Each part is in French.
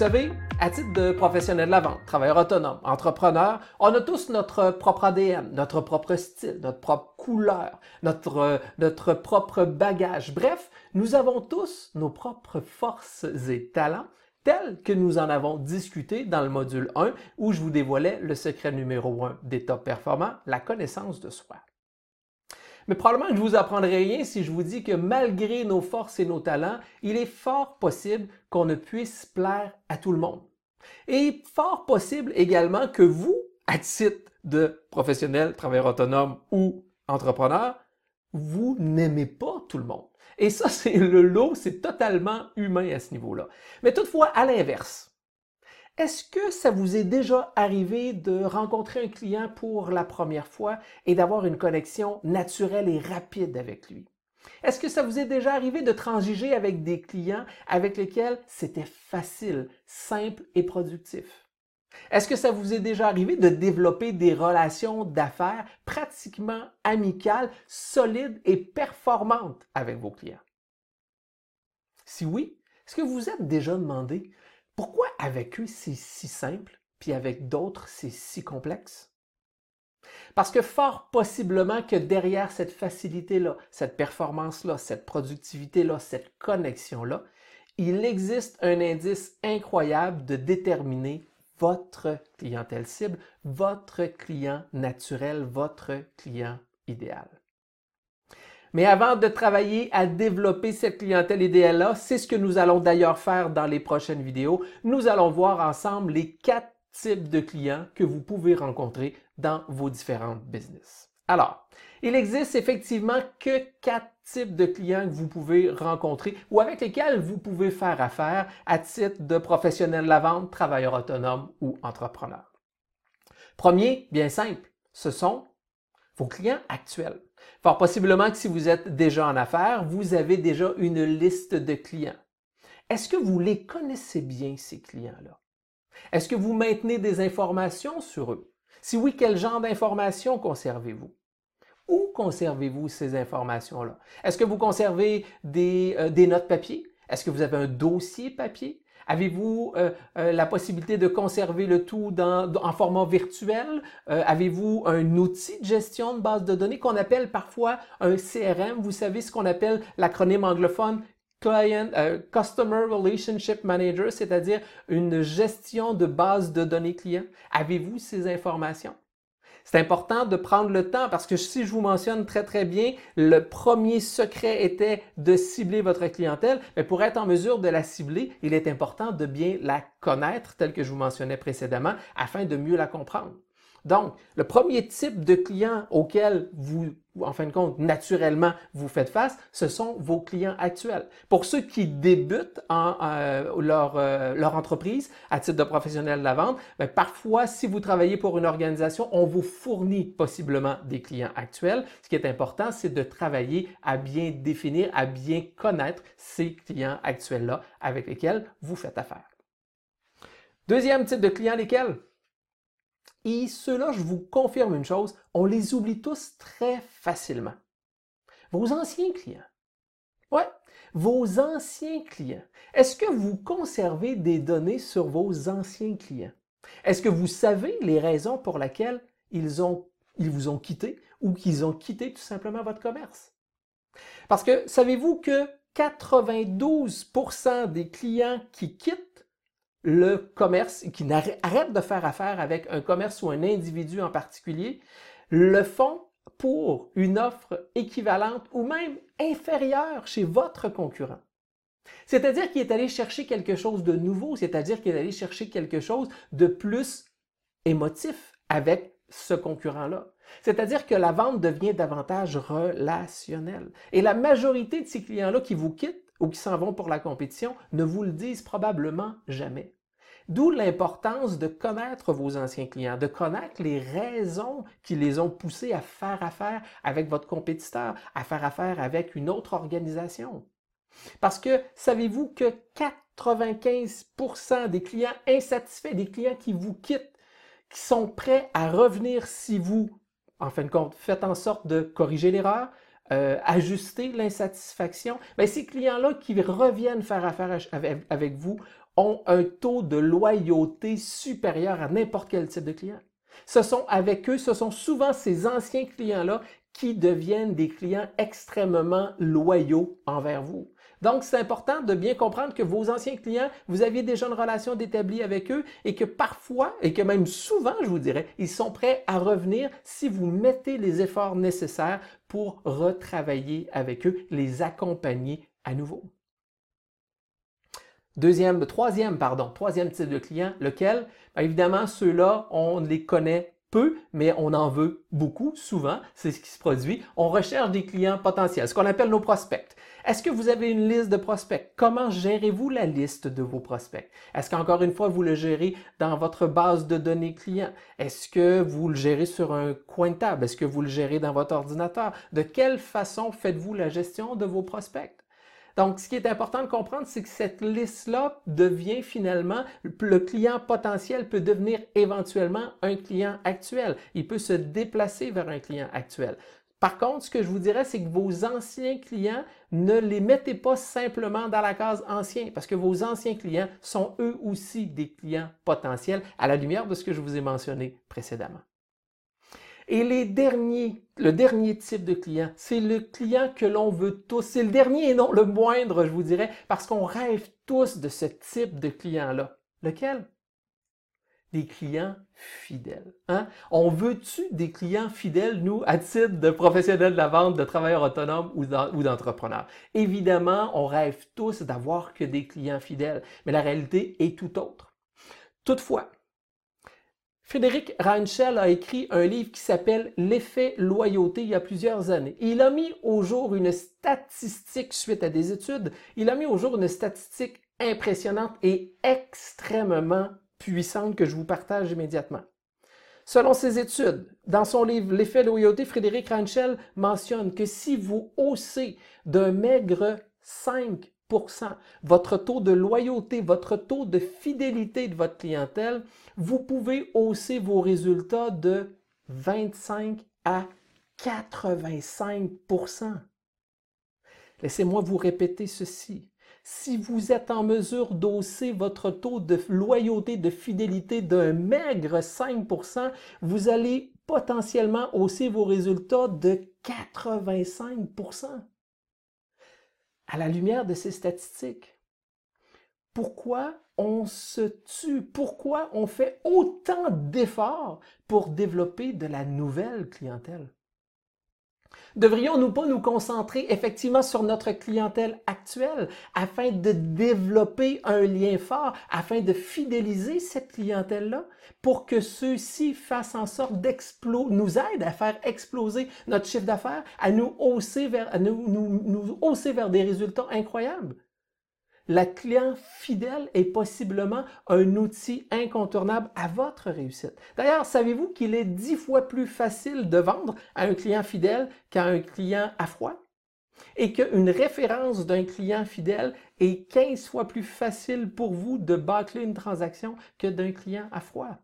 Savez, à titre de professionnel de la vente, travailleur autonome, entrepreneur, on a tous notre propre ADN, notre propre style, notre propre couleur, notre, notre propre bagage. Bref, nous avons tous nos propres forces et talents tels que nous en avons discuté dans le module 1 où je vous dévoilais le secret numéro 1 des top performants, la connaissance de soi. Mais probablement que je vous apprendrai rien si je vous dis que malgré nos forces et nos talents, il est fort possible qu'on ne puisse plaire à tout le monde. Et fort possible également que vous, à titre de professionnel, travailleur autonome ou entrepreneur, vous n'aimez pas tout le monde. Et ça, c'est le lot, c'est totalement humain à ce niveau-là. Mais toutefois, à l'inverse, est-ce que ça vous est déjà arrivé de rencontrer un client pour la première fois et d'avoir une connexion naturelle et rapide avec lui? Est-ce que ça vous est déjà arrivé de transiger avec des clients avec lesquels c'était facile, simple et productif? Est-ce que ça vous est déjà arrivé de développer des relations d'affaires pratiquement amicales, solides et performantes avec vos clients? Si oui, est-ce que vous êtes déjà demandé pourquoi avec eux c'est si simple, puis avec d'autres c'est si complexe? Parce que fort possiblement que derrière cette facilité-là, cette performance-là, cette productivité-là, cette connexion-là, il existe un indice incroyable de déterminer votre clientèle cible, votre client naturel, votre client idéal. Mais avant de travailler à développer cette clientèle idéale-là, c'est ce que nous allons d'ailleurs faire dans les prochaines vidéos. Nous allons voir ensemble les quatre types de clients que vous pouvez rencontrer dans vos différentes business. Alors, il existe effectivement que quatre types de clients que vous pouvez rencontrer ou avec lesquels vous pouvez faire affaire à titre de professionnel de la vente, travailleur autonome ou entrepreneur. Premier, bien simple, ce sont vos clients actuels. Fort possiblement que si vous êtes déjà en affaires, vous avez déjà une liste de clients. Est-ce que vous les connaissez bien, ces clients-là? Est-ce que vous maintenez des informations sur eux? Si oui, quel genre d'informations conservez-vous? Où conservez-vous ces informations-là? Est-ce que vous conservez des, euh, des notes papier? Est-ce que vous avez un dossier papier? Avez-vous euh, euh, la possibilité de conserver le tout en format virtuel? Euh, avez-vous un outil de gestion de base de données qu'on appelle parfois un CRM? Vous savez ce qu'on appelle l'acronyme anglophone Client, Customer Relationship Manager, c'est-à-dire une gestion de base de données clients. Avez-vous ces informations? C'est important de prendre le temps parce que si je vous mentionne très très bien, le premier secret était de cibler votre clientèle, mais pour être en mesure de la cibler, il est important de bien la connaître, tel que je vous mentionnais précédemment, afin de mieux la comprendre. Donc, le premier type de client auquel vous, en fin de compte, naturellement, vous faites face, ce sont vos clients actuels. Pour ceux qui débutent en, euh, leur, euh, leur, entreprise à titre de professionnel de la vente, bien, parfois, si vous travaillez pour une organisation, on vous fournit possiblement des clients actuels. Ce qui est important, c'est de travailler à bien définir, à bien connaître ces clients actuels-là avec lesquels vous faites affaire. Deuxième type de client, lesquels? Et ceux-là, je vous confirme une chose, on les oublie tous très facilement. Vos anciens clients. Ouais, vos anciens clients. Est-ce que vous conservez des données sur vos anciens clients? Est-ce que vous savez les raisons pour lesquelles ils, ont, ils vous ont quitté ou qu'ils ont quitté tout simplement votre commerce? Parce que savez-vous que 92% des clients qui quittent le commerce, qui arrêtent de faire affaire avec un commerce ou un individu en particulier, le font pour une offre équivalente ou même inférieure chez votre concurrent. C'est-à-dire qu'il est allé chercher quelque chose de nouveau, c'est-à-dire qu'il est allé chercher quelque chose de plus émotif avec ce concurrent-là. C'est-à-dire que la vente devient davantage relationnelle. Et la majorité de ces clients-là qui vous quittent ou qui s'en vont pour la compétition ne vous le disent probablement jamais. D'où l'importance de connaître vos anciens clients, de connaître les raisons qui les ont poussés à faire affaire avec votre compétiteur, à faire affaire avec une autre organisation. Parce que savez-vous que 95% des clients insatisfaits, des clients qui vous quittent, qui sont prêts à revenir si vous, en fin de compte, faites en sorte de corriger l'erreur, euh, ajuster l'insatisfaction, mais ben, ces clients-là qui reviennent faire affaire avec, vous ont un taux de loyauté supérieur à n'importe quel type de client. Ce sont avec eux, ce sont souvent ces anciens clients-là qui deviennent des clients extrêmement loyaux envers vous. Donc, c'est important de bien comprendre que vos anciens clients, vous aviez déjà une relation d'établie avec eux et que parfois, et que même souvent, je vous dirais, ils sont prêts à revenir si vous mettez les efforts nécessaires pour retravailler avec eux, les accompagner à nouveau. Deuxième, troisième, pardon, troisième type de client, lequel, évidemment, ceux-là, on les connaît peu, mais on en veut beaucoup, souvent, c'est ce qui se produit. On recherche des clients potentiels, ce qu'on appelle nos prospects. Est-ce que vous avez une liste de prospects? Comment gérez-vous la liste de vos prospects? Est-ce qu'encore une fois, vous le gérez dans votre base de données clients? Est-ce que vous le gérez sur un coin de table? Est-ce que vous le gérez dans votre ordinateur? De quelle façon faites-vous la gestion de vos prospects? Donc, ce qui est important de comprendre, c'est que cette liste-là devient finalement, le client potentiel peut devenir éventuellement un client actuel. Il peut se déplacer vers un client actuel. Par contre, ce que je vous dirais, c'est que vos anciens clients, ne les mettez pas simplement dans la case ancien, parce que vos anciens clients sont eux aussi des clients potentiels à la lumière de ce que je vous ai mentionné précédemment. Et les derniers, le dernier type de client, c'est le client que l'on veut tous. C'est le dernier et non le moindre, je vous dirais, parce qu'on rêve tous de ce type de client-là. Lequel? Des clients fidèles. Hein? On veut-tu des clients fidèles, nous, à titre de professionnels de la vente, de travailleurs autonomes ou d'entrepreneurs? Évidemment, on rêve tous d'avoir que des clients fidèles, mais la réalité est tout autre. Toutefois, Frédéric Reinschel a écrit un livre qui s'appelle L'effet loyauté il y a plusieurs années. il a mis au jour une statistique suite à des études. Il a mis au jour une statistique impressionnante et extrêmement puissante que je vous partage immédiatement. Selon ses études, dans son livre L'effet loyauté, Frédéric Reinschel mentionne que si vous haussez d'un maigre 5 votre taux de loyauté, votre taux de fidélité de votre clientèle, vous pouvez hausser vos résultats de 25 à 85% Laissez-moi vous répéter ceci. Si vous êtes en mesure d'hausser votre taux de loyauté, de fidélité d'un maigre 5% vous allez potentiellement hausser vos résultats de 85 à la lumière de ces statistiques. Pourquoi on se tue? Pourquoi on fait autant d'efforts pour développer de la nouvelle clientèle? Devrions-nous pas nous concentrer effectivement sur notre clientèle actuelle afin de développer un lien fort, afin de fidéliser cette clientèle-là pour que ceux-ci fassent en sorte d'exploser, nous aident à faire exploser notre chiffre d'affaires, à nous hausser vers, nous hausser vers des résultats incroyables? La client fidèle est possiblement un outil incontournable à votre réussite. D'ailleurs, savez-vous qu'il est dix fois plus facile de vendre à un client fidèle qu'à un client à froid? Et qu'une référence d'un client fidèle est 15 fois plus facile pour vous de bâcler une transaction que d'un client à froid?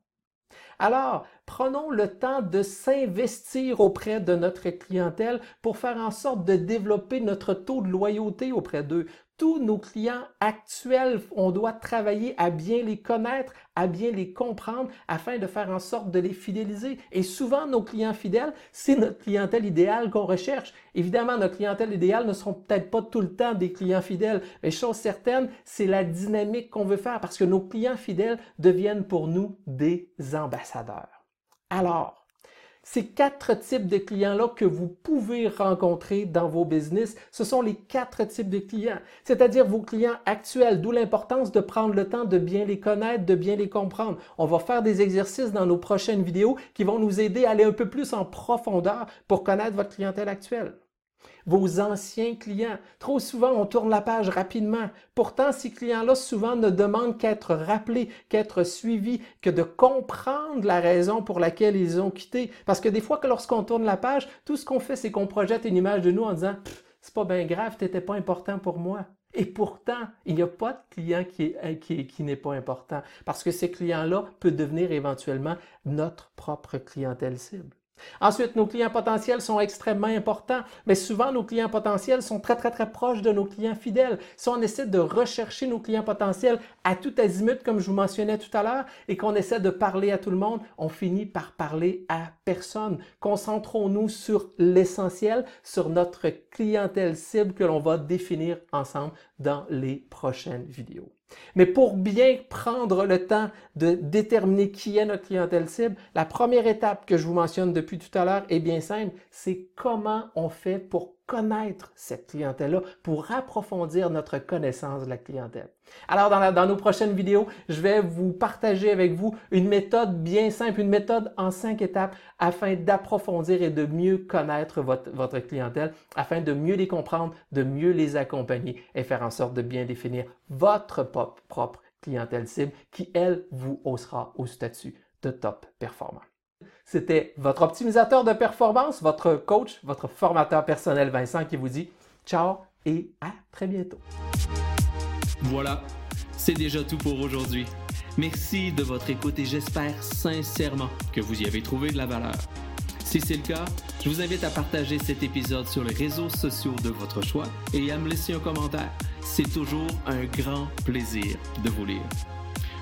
Alors, prenons le temps de s'investir auprès de notre clientèle pour faire en sorte de développer notre taux de loyauté auprès d'eux. Tous nos clients actuels, on doit travailler à bien les connaître, à bien les comprendre afin de faire en sorte de les fidéliser. Et souvent, nos clients fidèles, c'est notre clientèle idéale qu'on recherche. Évidemment, notre clientèle idéale ne seront peut-être pas tout le temps des clients fidèles, mais chose certaine, c'est la dynamique qu'on veut faire parce que nos clients fidèles deviennent pour nous des ambassadeurs. Alors, ces quatre types de clients-là que vous pouvez rencontrer dans vos business, ce sont les quatre types de clients, c'est-à-dire vos clients actuels, d'où l'importance de prendre le temps de bien les connaître, de bien les comprendre. On va faire des exercices dans nos prochaines vidéos qui vont nous aider à aller un peu plus en profondeur pour connaître votre clientèle actuelle vos anciens clients. Trop souvent, on tourne la page rapidement. Pourtant, ces clients-là souvent ne demandent qu'être rappelés, qu'être suivis, que de comprendre la raison pour laquelle ils ont quitté. Parce que des fois, que lorsqu'on tourne la page, tout ce qu'on fait, c'est qu'on projette une image de nous en disant c'est pas bien grave, t'étais pas important pour moi. Et pourtant, il n'y a pas de client qui, qui n'est pas important parce que ces clients-là peuvent devenir éventuellement notre propre clientèle cible. Ensuite, nos clients potentiels sont extrêmement importants, mais souvent nos clients potentiels sont très très très proches de nos clients fidèles. Si on essaie de rechercher nos clients potentiels à tout azimut, comme je vous mentionnais tout à l'heure, et qu'on essaie de parler à tout le monde, on finit par parler à personne. Concentrons-nous sur l'essentiel, sur notre clientèle cible que l'on va définir ensemble dans les prochaines vidéos. Mais pour bien prendre le temps de déterminer qui est notre clientèle cible, la première étape que je vous mentionne depuis tout à l'heure est bien simple, c'est comment on fait pour connaître cette clientèle-là, pour approfondir notre connaissance de la clientèle. Alors, dans, nos prochaines vidéos, je vais vous partager avec vous une méthode bien simple, une méthode en cinq étapes afin d'approfondir et de mieux connaître votre, votre clientèle, afin de mieux les comprendre, de mieux les accompagner et faire en sorte de bien définir votre propre clientèle cible qui, elle, vous haussera au statut de top performant. C'était votre optimisateur de performance, votre coach, votre formateur personnel Vincent qui vous dit ciao et à très bientôt. Voilà, c'est déjà tout pour aujourd'hui. Merci de votre écoute et j'espère sincèrement que vous y avez trouvé de la valeur. Si c'est le cas, je vous invite à partager cet épisode sur les réseaux sociaux de votre choix et à me laisser un commentaire. C'est toujours un grand plaisir de vous lire.